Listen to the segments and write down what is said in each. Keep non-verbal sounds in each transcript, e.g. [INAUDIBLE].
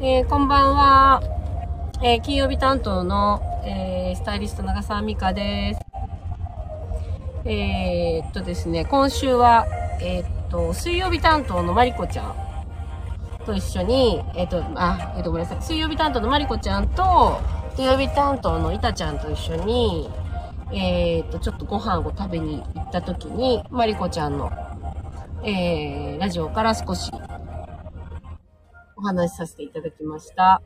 えー、こんばんは。えー、金曜日担当の、えー、スタイリスト長澤美香です。え、っとですね、今週は、え、っと、水曜日担当のまりこちゃんと一緒に、えっと、あ、えっと、ごめんなさい。水曜日担当のまりこちゃんと、土曜日担当のいたちゃんと一緒に、えっと、ちょっとご飯を食べに行った時に、まりこちゃんの、え、ラジオから少しお話しさせていただきました。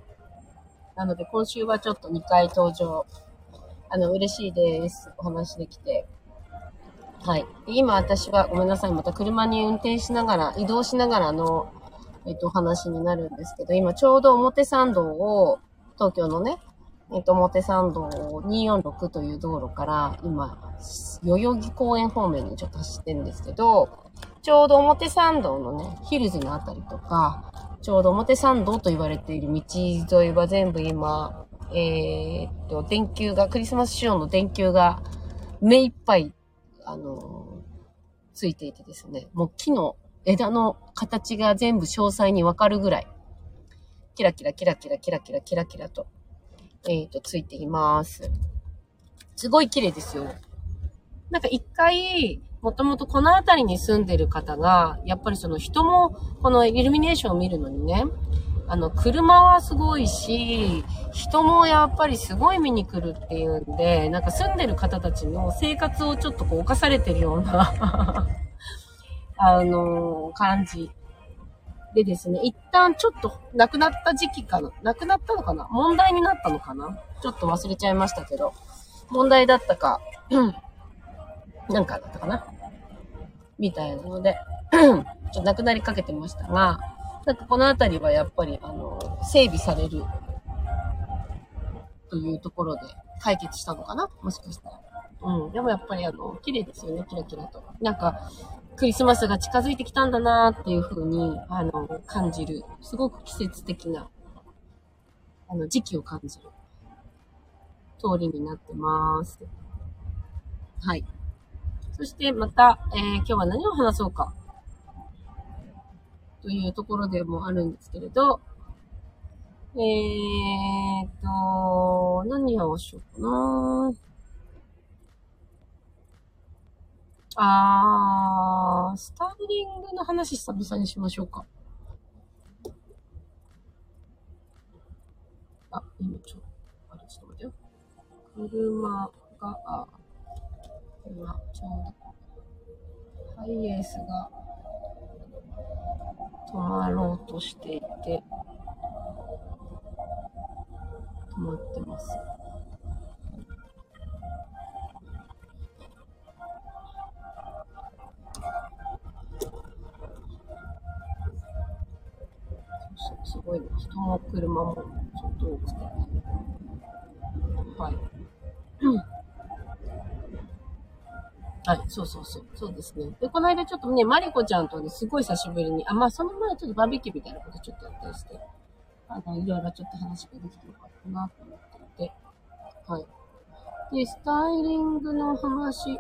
なので今週はちょっと2回登場。あの、嬉しいです。お話できて。はい。今私はごめんなさい。また車に運転しながら、移動しながらの、えっと、お話になるんですけど、今ちょうど表参道を、東京のね、えっと、表参道246という道路から、今、代々木公園方面にちょっと走ってるんですけど、ちょうど表参道のね、ヒルズのあたりとか、ちょうど表参道と言われている道沿いは全部今、えー、っと、電球が、クリスマス仕様の電球が目いっぱい、あのついていてですね、もう木の枝の形が全部詳細にわかるぐらい、キラキラキラキラキラキラキラキラと、えー、っと、ついています。すごい綺麗ですよ。なんか一回、もともとこの辺りに住んでる方が、やっぱりその人も、このイルミネーションを見るのにね、あの、車はすごいし、人もやっぱりすごい見に来るっていうんで、なんか住んでる方たちの生活をちょっとこう犯されてるような [LAUGHS] あのー、感じ。でですね、一旦ちょっと亡くなった時期かな亡くなったのかな問題になったのかなちょっと忘れちゃいましたけど、問題だったか、[CLEARS THROAT] なんかだったかなみたいなので、[CLEARS THROAT] ちょっとなくなりかけてましたが、なんかこの辺りはやっぱり、あの、整備されるというところで解決したのかな？もしかしたら。うん。でもやっぱりあの、綺麗ですよね、キラキラと。なんか、クリスマスが近づいてきたんだなっていう風に、あの、感じる。すごく季節的な、あの、時期を感じる通りになってます。はい。そしてまた、えー、今日は何を話そうか。というところでもあるんですけれど、えーと、何をしようかな。あー、スタイリングの話久々にしましょうか。あ、今ちょ、あれ、ちょっと待ってよ。車が、今、ちょうど、ハイエースが止まろうとしていて、止まってます。すごい。人も車もちょっと多くて。はい。はい、そうそうそう。そうですね。で、この間ちょっとね、マリコちゃんとね、すごい久しぶりに、あ、まあ、その前ちょっとバーベキューみたいなことちょっとやったりして、あの、いろいろちょっと話ができてよかったなと思っていて、はい。で、スタイリングの話、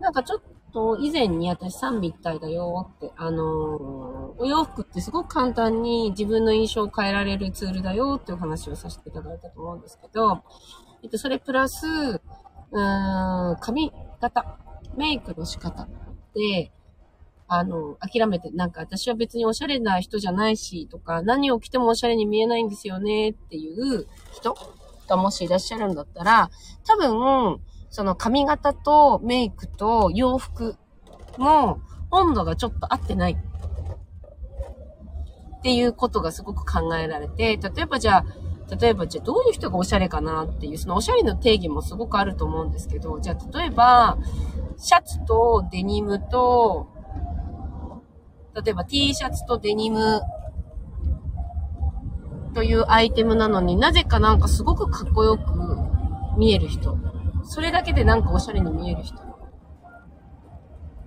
なんかちょっと以前に私三位一体だよって、あのー、お洋服ってすごく簡単に自分の印象を変えられるツールだよっていう話をさせていただいたと思うんですけど、えっと、それプラス、うーん、髪方、メイクの仕方。で、あの、諦めて、なんか私は別におしゃれな人じゃないし、とか、何を着てもおしゃれに見えないんですよねっていう人がもしいらっしゃるんだったら、多分、その髪型とメイクと洋服の温度がちょっと合ってない。っていうことがすごく考えられて、例えばじゃあ、例えば、じゃあどういう人がおしゃれかなっていう、そのおしゃれの定義もすごくあると思うんですけど、じゃあ例えば、シャツとデニムと、例えば T シャツとデニムというアイテムなのになぜかなんかすごくかっこよく見える人。それだけでなんかおしゃれに見える人。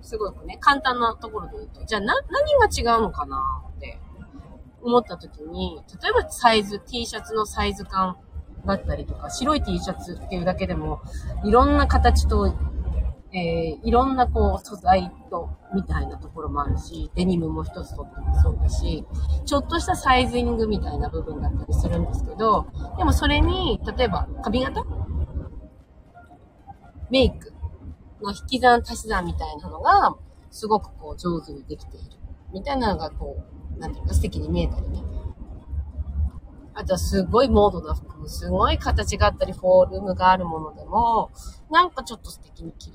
すごくね、簡単なところで言うと。じゃあな、何が違うのかな思った時に、例えばサイズ、T シャツのサイズ感だったりとか、白い T シャツっていうだけでも、いろんな形とえー、いろんなこう素材と、みたいなところもあるし、デニムも一つとってもそうだし、ちょっとしたサイズイングみたいな部分だったりするんですけど、でもそれに、例えば髪型？メイクの引き算足し算みたいなのが、すごくこう上手にできている。みたいなのがこう、なんていうか素敵に見えたりね。あとはすごいモードな服、すごい形があったり、フォールムがあるものでも、なんかちょっと素敵に着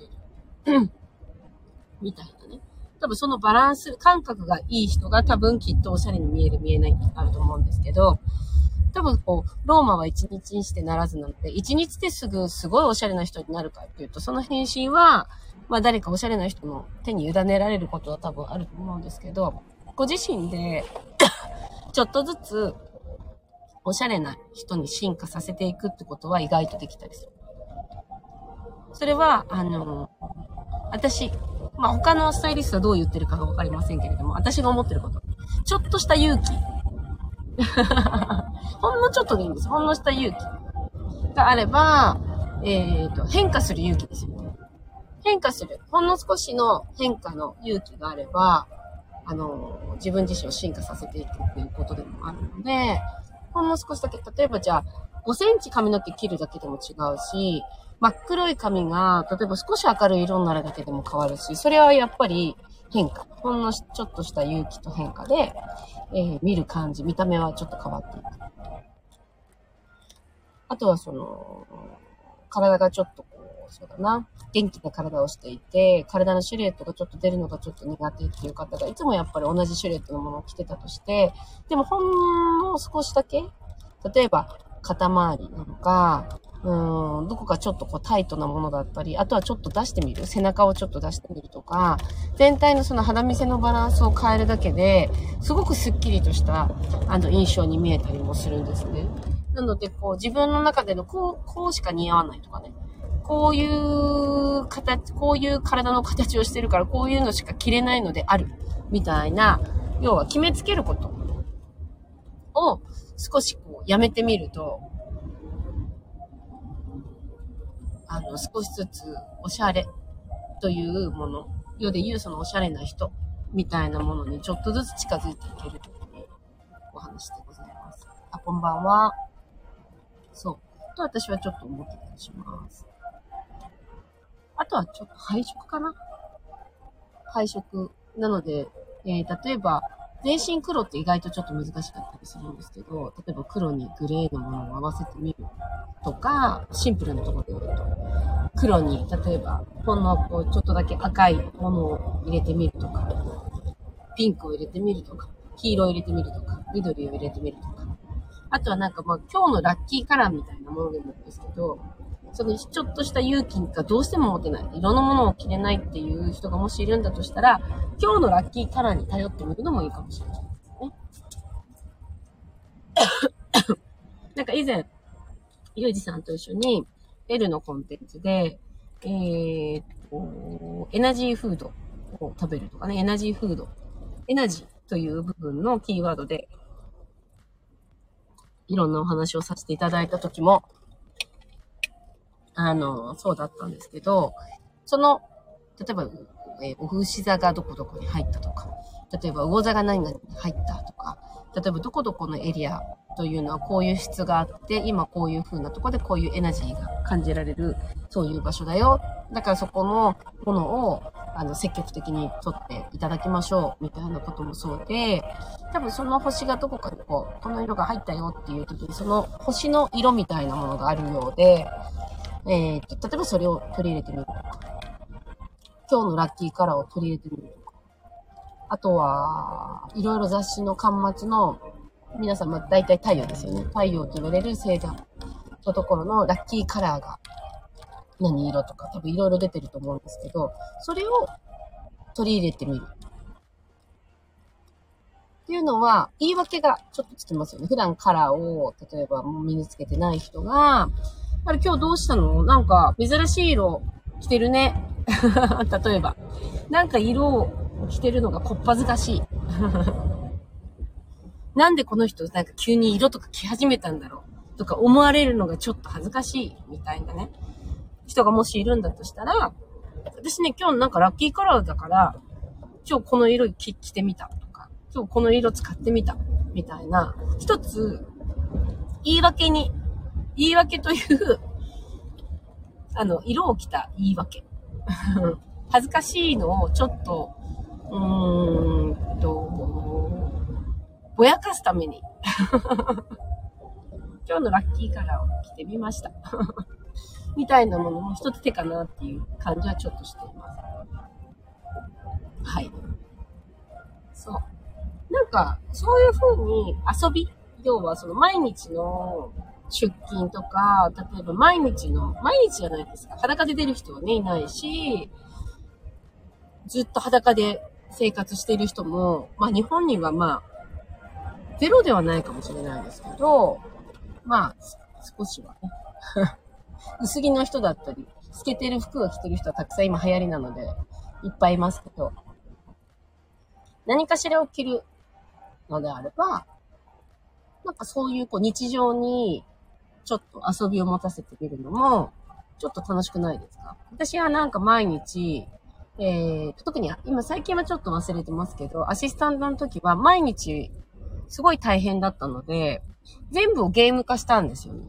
れる。[CLEARS THROAT] みたいなね。多分そのバランス、感覚がいい人が多分きっとおしゃれに見える見えないってあると思うんですけど、多分こう、ローマは一日にしてならずなので、一日ですぐすごいおしゃれな人になるかっていうと、その変身は、まあ誰かおしゃれな人の手に委ねられることは多分あると思うんですけど、ご自身で [COUGHS] ちょっとずつおしゃれな人に進化させていくってことは意外とできたりする。それは、あの、私、まあ、他のスタイリストはどう言ってるかがわかりませんけれども、私が思ってること。ちょっとした勇気。[LAUGHS] ほんのちょっとでいいんです。ほんのした勇気があれば、えっ、ー、と、変化する勇気ですよね。変化する。ほんの少しの変化の勇気があれば、あの、自分自身を進化させていくっていうことでもあるので、ほんの少しだけ、例えばじゃあ、5センチ髪の毛切るだけでも違うし、真っ黒い髪が、例えば少し明るい色になるだけでも変わるし、それはやっぱり変化。ほんのちょっとした勇気と変化で、えー、見る感じ、見た目はちょっと変わっていく。あとはその、体がちょっとこう、そうだな、元気な体をしていて、体のシルエットがちょっと出るのがちょっと苦手っていう方が、いつもやっぱり同じシルエットのものを着てたとして、でもほんの少しだけ、例えば肩周りなのか、うん、どこかちょっとこうタイトなものだったり、あとはちょっと出してみる。背中をちょっと出してみるとか、全体のその肌見せのバランスを変えるだけで、すごくスッキリとしたあの印象に見えたりもするんですね。なので、こう自分の中でのこう、こうしか似合わないとかね。こういう形、こういう体の形をしてるから、こういうのしか着れないのである。みたいな、要は決めつけることを少しこうやめてみると、あの、少しずつおしゃれというもの、世で言うそのおしゃれな人みたいなものにちょっとずつ近づいていけるというお話でございます。あ、こんばんは。そう。と私はちょっと思ってたりします。あとはちょっと配色かな配色。なので、えー、例えば、全身黒って意外とちょっと難しかったりするんですけど、例えば黒にグレーのものを合わせてみるとか、シンプルなところで言うと、黒に、例えば、ほんのこうちょっとだけ赤いものを入れてみるとか、ピンクを入れてみるとか、黄色を入れてみるとか、緑を入れてみるとか。あとはなんかまあ今日のラッキーカラーみたいなものでもいいんですけど、そのちょっとした勇気がどうしても持てない。色のものを着れないっていう人がもしいるんだとしたら、今日のラッキーカラーに頼ってみるのもいいかもしれないですね。[COUGHS] なんか以前、ゆうじさんと一緒に、L のコンテンツで、えー、っと、エナジーフードを食べるとかね、エナジーフード。エナジーという部分のキーワードで、いろんなお話をさせていただいたときも、あの、そうだったんですけど、その、例えば、えー、お牛座がどこどこに入ったとか、例えば魚座が何々に入ったとか、例えばどこどこのエリアというのはこういう質があって、今こういう風なとこでこういうエナジーが感じられる、そういう場所だよ。だからそこのものを、あの、積極的に取っていただきましょう、みたいなこともそうで、多分その星がどこかにこう、この色が入ったよっていう時に、その星の色みたいなものがあるようで、えー、例えばそれを取り入れてみるとか、今日のラッキーカラーを取り入れてみるとか、あとは、いろいろ雑誌の端末の、皆さん、まあ、大体太陽ですよね。太陽と言われる星座のところのラッキーカラーが何色とか、多分いろいろ出てると思うんですけど、それを取り入れてみる。っていうのは、言い訳がちょっとつきますよね。普段カラーを、例えば身につけてない人が、あれ今日どうしたの？なんか珍しい色着てるね。[LAUGHS] 例えば。なんか色を着てるのがこっぱずかしい。[LAUGHS] なんでこの人なんか急に色とか着始めたんだろう？とか思われるのがちょっと恥ずかしいみたいなね。人がもしいるんだとしたら、私ね、今日なんかラッキーカラーだから、今日この色着着てみたとか、今日この色使ってみた、みたいな、一つ、言い訳に、言い訳というあの、色を着た言い訳。[LAUGHS] 恥ずかしいのをちょっと、うーんと、ぼやかすために [LAUGHS] 今日のラッキーカラーを着てみました [LAUGHS] みたいなものも一つ手かなっていう感じはちょっとしています。はい。そう。なんか、そういう風に遊び、要はその毎日の出勤とか、例えば毎日の、毎日じゃないですか。裸で出る人はね、いないし、ずっと裸で生活している人も、まあ日本にはまあ、ゼロではないかもしれないですけど、まあ、少しはね。[LAUGHS] 薄着の人だったり、透けてる服を着てる人はたくさん今流行りなので、いっぱいいますけど、何かしらを着るのであれば、なんかそういうこう日常にちょっと遊びを持たせてみるのも、ちょっと楽しくないですか？私はなんか毎日、えー、特に今最近はちょっと忘れてますけど、アシスタントの時は毎日すごい大変だったので、全部をゲーム化したんですよね。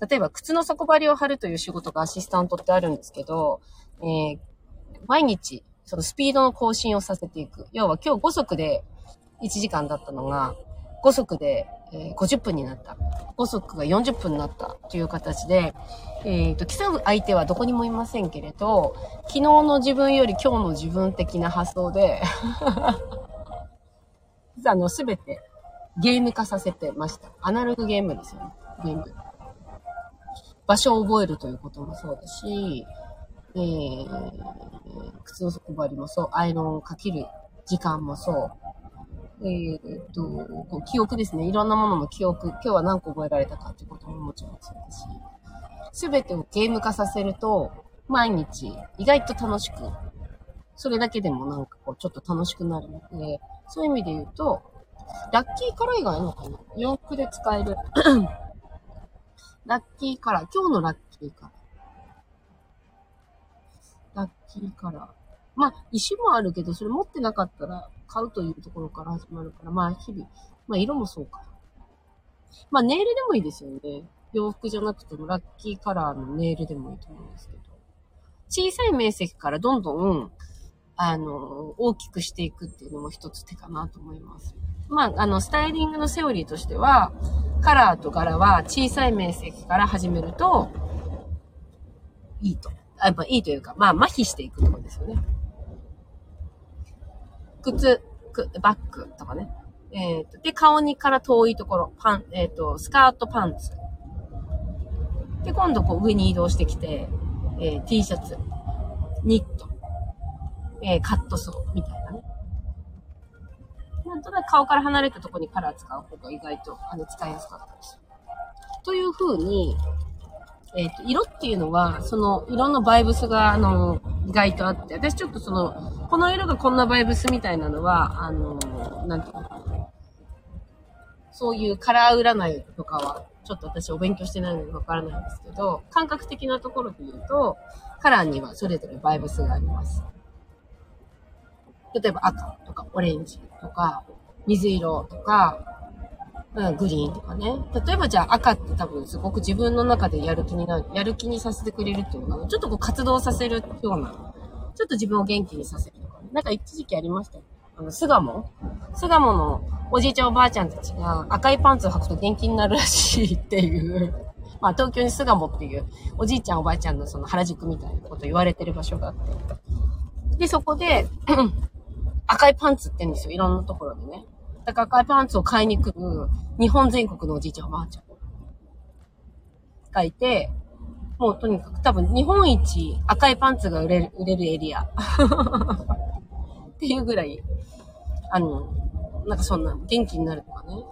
例えば、靴の底張りを貼るという仕事がアシスタントってあるんですけど、えー、毎日、そのスピードの更新をさせていく。要は今日5足で1時間だったのが、5足で、え、50分になった。5足が40分になったという形で、えっ、ー、と、競う相手はどこにもいませんけれど、昨日の自分より今日の自分的な発想で実は [LAUGHS] あの、すべてゲーム化させてました。アナログゲームですよね。ゲーム。場所を覚えるということもそうだし、えー、靴の底張りもそう、アイロンをかける時間もそう、えー、っと、こう記憶ですね。いろんなものの記憶、今日は何個覚えられたかってことももちろんそうですし、すべてをゲーム化させると、毎日意外と楽しく、それだけでもなんかこうちょっと楽しくなるので、そういう意味で言うと、ラッキーカラー以外のかな洋服で使える。ラッキーカラー。今日のラッキーカラー。ラッキーカラー。まあ、石もあるけど、それ持ってなかったら買うというところから始まるから、まあ、日々。まあ、色もそうか。まあ、ネイルでもいいですよね。洋服じゃなくても、ラッキーカラーのネイルでもいいと思うんですけど。小さい面積からどんどん、あの、大きくしていくっていうのも一つ手かなと思います。まあ、あの、スタイリングのセオリーとしては、カラーと柄は小さい面積から始めると、いいと。やっぱいいというか、まあ、麻痺していくところですよね。靴、バッグとかね。えっ、と、で、顔にから遠いところ、パン、えっ、と、スカートパンツ。で、今度こう上に移動してきて、えー、T シャツ、ニット、えー、カットソーみたいなね。なんとなく顔から離れたところにカラー使う方が意外と、あの、使いやすかったです。という風に、えっ、ー、と、色っていうのは、その、色のバイブスが、あの、意外とあって、私ちょっとその、この色がこんなバイブスみたいなのは、あの、なんていうの？そういうカラー占いとかは、ちょっと私お勉強してないのでわからないんですけど、感覚的なところで言うと、カラーにはそれぞれバイブスがあります。例えば赤とかオレンジとか、水色とか、うん、グリーンとかね。例えばじゃあ赤って多分すごく自分の中でやる気になる、やる気にさせてくれるっていうのかな。ちょっとこう活動させるような、ちょっと自分を元気にさせるとか、ね、なんか一時期ありましたよ。あの、巣鴨巣鴨のおじいちゃんおばあちゃんたちが赤いパンツを履くと元気になるらしいっていう [LAUGHS] まあ東京に巣鴨っていうおじいちゃんおばあちゃんのその原宿みたいなこと言われてる場所があって。で、そこで [CLEARS THROAT] 赤いパンツってんですよ。いろんなところでね。赤いパンツを買いに来る日本全国のおじいちゃんおばあちゃんがいて、もうとにかく多分日本一赤いパンツが売れる、売れるエリア。[LAUGHS] っていうぐらい、あの、なんかそんな元気になるとかね。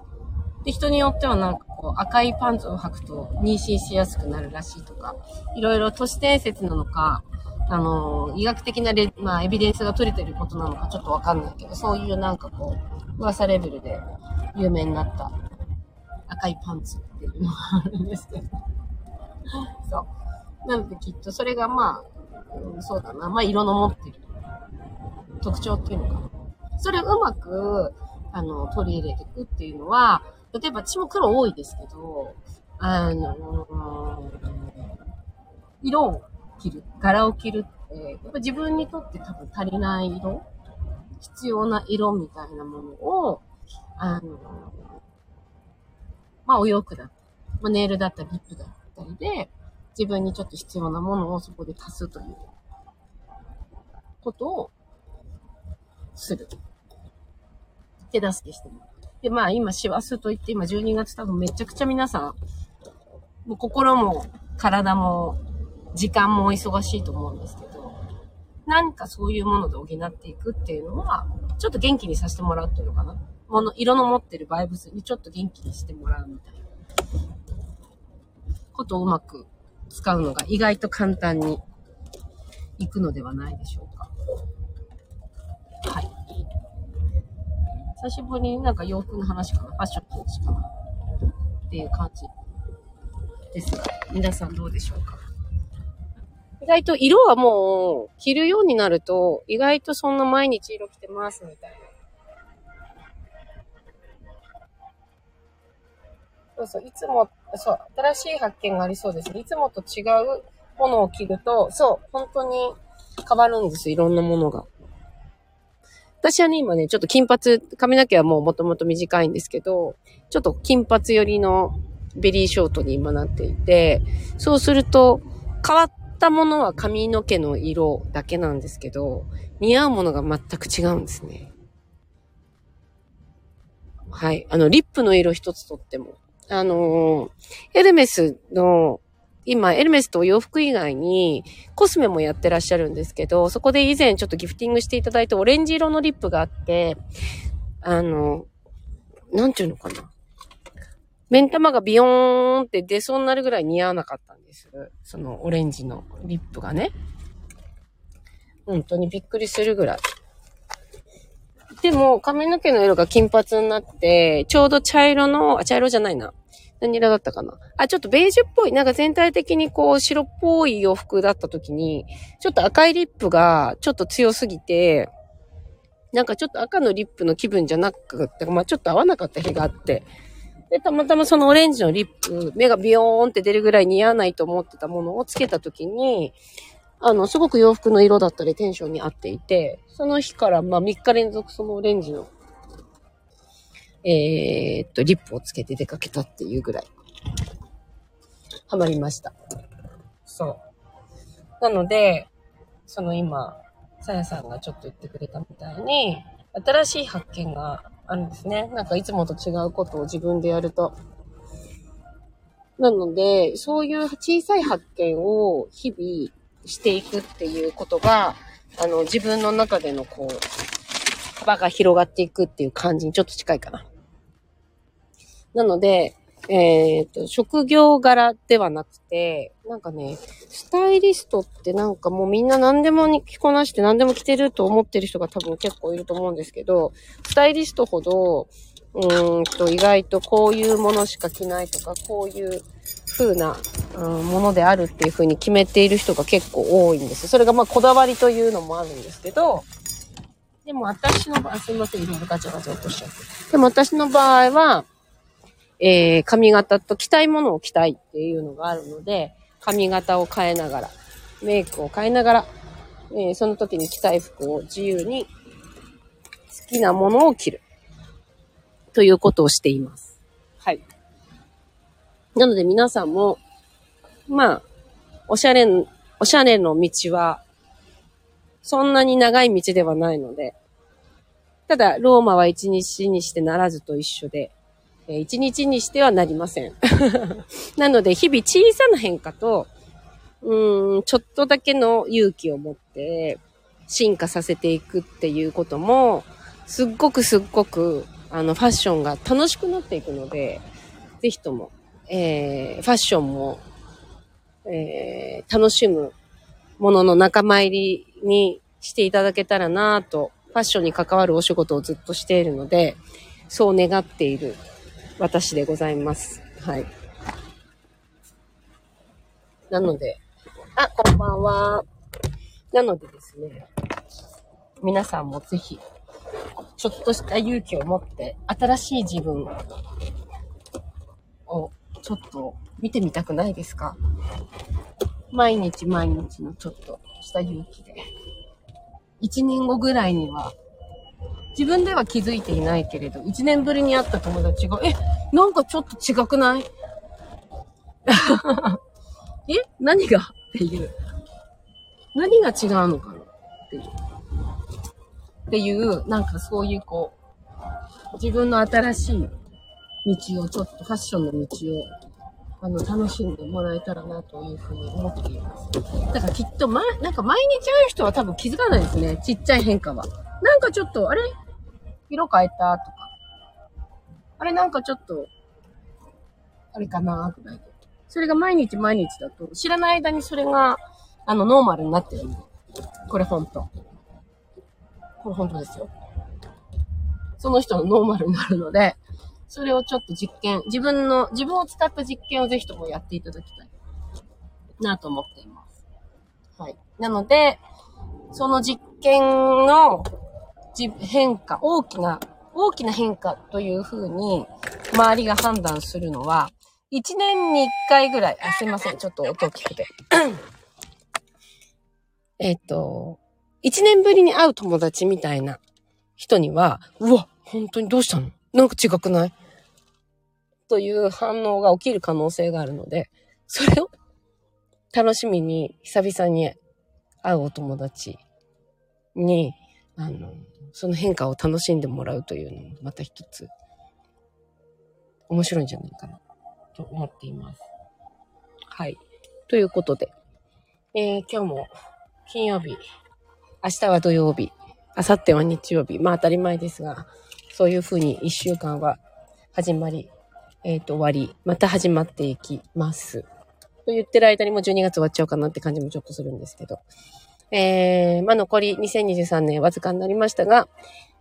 で、人によってはなんかこう赤いパンツを履くと妊娠しやすくなるらしいとか、いろいろ都市伝説なのか、あの、医学的なレ、まあ、エビデンスが取れてることなのかちょっとわかんないけど、そういうなんかこう、噂レベルで有名になった赤いパンツっていうのがあるんですけど。[LAUGHS] そう。なのできっとそれがまあ、うん、そうだな。まあ、色の持ってる特徴っていうのかな。それをうまく、あの、取り入れていくっていうのは、例えば私も黒多いですけど、あの、色を着る、柄を着るって、やっぱ自分にとって多分足りない色、必要な色みたいなものを、あの、まあお洋服だったり、ま、ネイルだったり、リップだったりで、自分にちょっと必要なものをそこで足すということをする。手助けしてもらう。で、まあ今、師走といって今12月多分めちゃくちゃ皆さん、もう心も体も時間も忙しいと思うんですけど、何かそういうもので補っていくっていうのは、ちょっと元気にさせてもらうっていうのかな。もの、色の持ってるバイブスにちょっと元気にしてもらうみたいなことをうまく使うのが意外と簡単にいくのではないでしょうか。はい。久しぶりになんか洋服の話かな、ファッションの話かな、っていう感じですが、皆さんどうでしょうか？意外と色はもう着るようになると、意外とそんな毎日色着てますみたいな。そうそう、いつも、そう、新しい発見がありそうですね。いつもと違うものを着ると、そう、本当に変わるんですいろんなものが。私はね、今ね、ちょっと金髪、髪の毛はもうもともと短いんですけど、ちょっと金髪寄りのベリーショートに今なっていて、そうすると、変わっったものは髪の毛の色だけなんですけど、似合うものが全く違うんですね。はい。あの、リップの色一つとっても。あのエルメスの、今、エルメスとお洋服以外にコスメもやってらっしゃるんですけど、そこで以前ちょっとギフティングしていただいたオレンジ色のリップがあって、あの、なんていうのかな。目ん玉がビヨーンって出そうになるぐらい似合わなかったんです。そのオレンジのリップがね。本当にびっくりするぐらい。でも、髪の毛の色が金髪になって、ちょうど茶色の、あ、茶色じゃないな。何色だったかなあ、ちょっとベージュっぽい、なんか全体的にこう白っぽい洋服だった時に、ちょっと赤いリップがちょっと強すぎて、なんかちょっと赤のリップの気分じゃなくて、まあちょっと合わなかった日があって、で、たまたまそのオレンジのリップ、目がビヨーンって出るぐらい似合わないと思ってたものをつけた時に、あの、すごく洋服の色だったりテンションに合っていて、その日からまあ3日連続そのオレンジの、えー、っと、リップをつけて出かけたっていうぐらい、ハマりました。そう。なので、その今、さやさんがちょっと言ってくれたみたいに、新しい発見があるんですね。なんかいつもと違うことを自分でやると。なので、そういう小さい発見を日々していくっていうことが、あの、自分の中でのこう、場が広がっていくっていう感じにちょっと近いかな。なので、えっ、ー、と、職業柄ではなくて、なんかね、スタイリストってなんかもうみんな何でも着こなして何でも着てると思ってる人が多分結構いると思うんですけど、スタイリストほど、うーんと意外とこういうものしか着ないとか、こういう風な、うん、ものであるっていう風に決めている人が結構多いんです。それがまあこだわりというのもあるんですけど、でも私の場合、すいません、いろいろガチャガチャ落としちゃって。でも私の場合は、えー、髪型と着たいものを着たいっていうのがあるので、髪型を変えながら、メイクを変えながら、えー、その時に着たい服を自由に好きなものを着る。ということをしています。はい。なので皆さんも、まあ、おしゃれ、おしゃれの道は、そんなに長い道ではないので、ただ、ローマは一日にしてならずと一緒で、え一日にしてはなりません。[LAUGHS] なので、日々小さな変化と、うん、ちょっとだけの勇気を持って進化させていくっていうことも、すっごくすっごく、あの、ファッションが楽しくなっていくので、ぜひとも、えー、ファッションも、えー、楽しむものの仲間入りにしていただけたらなと、ファッションに関わるお仕事をずっとしているので、そう願っている私でございます。はい。なので、あ、こんばんは。なのでですね、皆さんもぜひ、ちょっとした勇気を持って、新しい自分をちょっと見てみたくないですか？毎日毎日のちょっとした勇気で。一年後ぐらいには、自分では気づいていないけれど、一年ぶりに会った友達が、え、なんかちょっと違くない？[LAUGHS] え何が？っていう。何が違うのかな？っていう。っていう、なんかそういうこう、自分の新しい道を、ちょっとファッションの道を、あの、楽しんでもらえたらなというふうに思っています。だからきっと、ま、なんか毎日会う人は多分気づかないですね。ちっちゃい変化は。なんかちょっと、あれ？色変えたとか。あれなんかちょっと、あれかなぐらいで。それが毎日毎日だと、知らない間にそれが、あの、ノーマルになってるんで。これほんと。これほんとですよ。その人のノーマルになるので、それをちょっと実験、自分の、自分を使った実験をぜひともやっていただきたいなと思っています。はい。なので、その実験の変化、大きな、大きな変化というふうに、周りが判断するのは、1年に1回ぐらい、あ、すいません。ちょっと音大きくて。[COUGHS] えっと、1年ぶりに会う友達みたいな人には、うわ、本当にどうしたの？なんか違くない？という反応が起きる可能性があるので、それを楽しみに久々に会うお友達に、あの、その変化を楽しんでもらうというのもまた一つ面白いんじゃないかなと思っています。はい。ということで、えー、今日も金曜日、明日は土曜日、明後日は日曜日、まあ当たり前ですが、そういうふうに一週間は始まり、えっ、ー、と終わり、また始まっていきます。と言ってる間にも12月終わっちゃうかなって感じもちょっとするんですけど。えー、まあ残り2023年わずかになりましたが、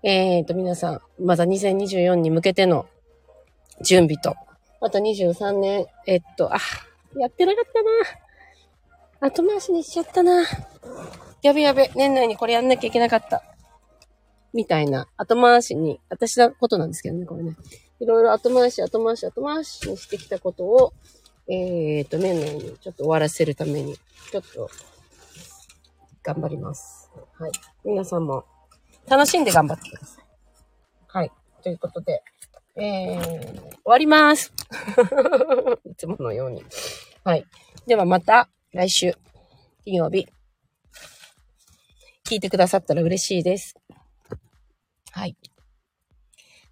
えっ、ー、と皆さん、まだ2024に向けての準備と、あと23年、えっと、あ、やってなかったな。後回しにしちゃったな。やべやべ、年内にこれやんなきゃいけなかった。みたいな、後回しに、私のことなんですけどね、これね。いろいろ後回し、後回し、後回しにしてきたことを、えっ、ー、と、年内にちょっと終わらせるために、ちょっと、頑張ります。はい。皆さんも、楽しんで頑張ってください。はい。ということで、えー、終わります。[LAUGHS] いつものように。はい。ではまた、来週、金曜日、聞いてくださったら嬉しいです。はい。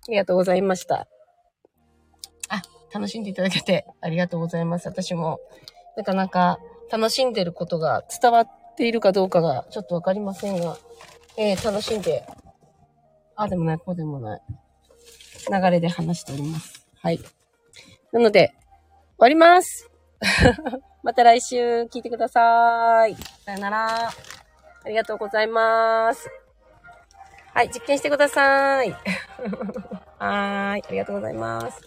ありがとうございました。あ、楽しんでいただけてありがとうございます。私も、なかなか楽しんでることが伝わってているかどうかがちょっとわかりませんが、えー、楽しんで、あでもない、こうでもない。流れで話しております。はい。なので、終わります [LAUGHS] また来週聞いてください。さよなら。ありがとうございます。はい、実験してください。[LAUGHS] はーい、ありがとうございます。